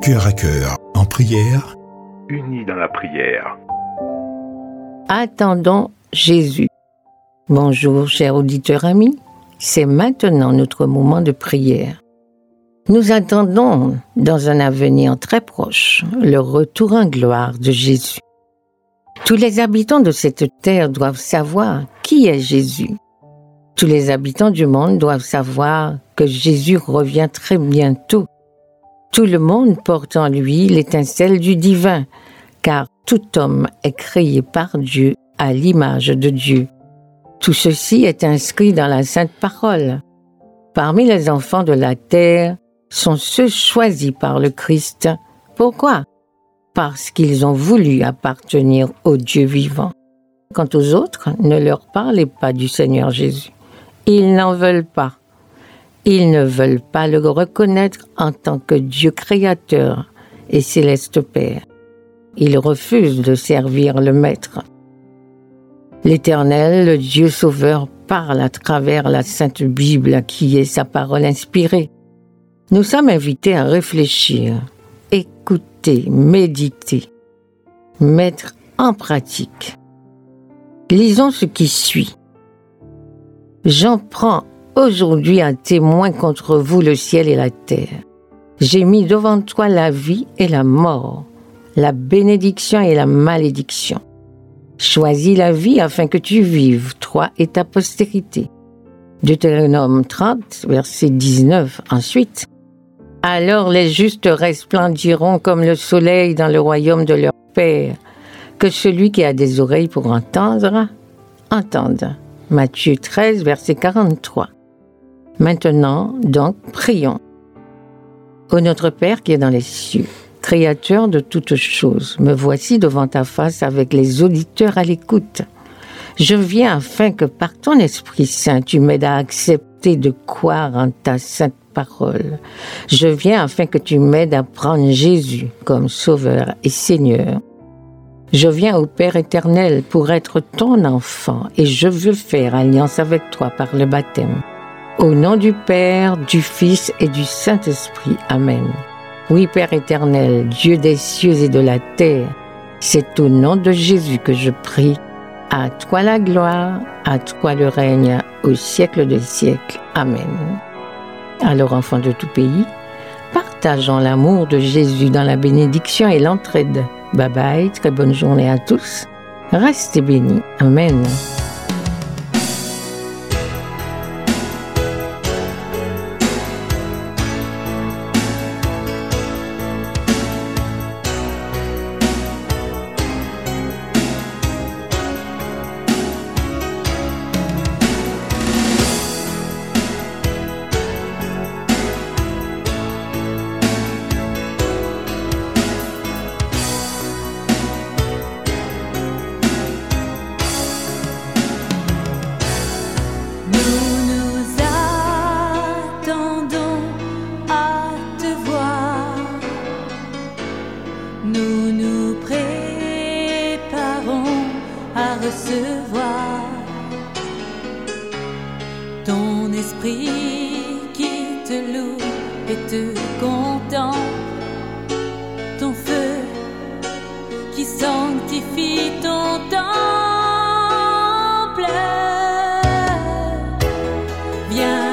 Cœur à cœur, en prière, unis dans la prière. Attendons Jésus. Bonjour, chers auditeurs amis. C'est maintenant notre moment de prière. Nous attendons, dans un avenir très proche, le retour en gloire de Jésus. Tous les habitants de cette terre doivent savoir qui est Jésus. Tous les habitants du monde doivent savoir que Jésus revient très bientôt. Tout le monde porte en lui l'étincelle du divin, car tout homme est créé par Dieu à l'image de Dieu. Tout ceci est inscrit dans la sainte parole. Parmi les enfants de la terre sont ceux choisis par le Christ. Pourquoi? Parce qu'ils ont voulu appartenir au Dieu vivant. Quant aux autres, ne leur parlez pas du Seigneur Jésus. Ils n'en veulent pas. Ils ne veulent pas le reconnaître en tant que Dieu créateur et céleste Père. Ils refusent de servir le Maître. L'Éternel, le Dieu sauveur, parle à travers la Sainte Bible qui est sa parole inspirée. Nous sommes invités à réfléchir, écouter, méditer, mettre en pratique. Lisons ce qui suit. J'en prends aujourd'hui un témoin contre vous le ciel et la terre. J'ai mis devant toi la vie et la mort, la bénédiction et la malédiction. Choisis la vie afin que tu vives, toi et ta postérité. Deutéronome 30, verset 19. Ensuite, alors les justes resplendiront comme le soleil dans le royaume de leur Père. Que celui qui a des oreilles pour entendre, entende. Matthieu 13, verset 43. Maintenant, donc, prions. Ô notre Père qui est dans les cieux, Créateur de toutes choses, me voici devant ta face avec les auditeurs à l'écoute. Je viens afin que par ton Esprit Saint, tu m'aides à accepter de croire en ta sainte parole. Je viens afin que tu m'aides à prendre Jésus comme Sauveur et Seigneur. Je viens au Père éternel pour être ton enfant et je veux faire alliance avec toi par le baptême. Au nom du Père, du Fils et du Saint-Esprit. Amen. Oui, Père éternel, Dieu des cieux et de la terre, c'est au nom de Jésus que je prie. À toi la gloire, à toi le règne, au siècle des siècles. Amen. Alors, enfants de tout pays, partageons l'amour de Jésus dans la bénédiction et l'entraide. Bye bye, très bonne journée à tous. Restez bénis. Amen. Recevoir ton esprit qui te loue et te contemple, ton feu qui sanctifie ton temps. Jésus,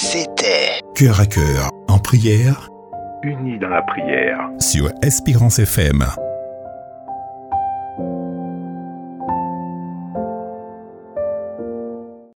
C'était Cœur à cœur en prière Unis dans la prière. sur Espérance FM.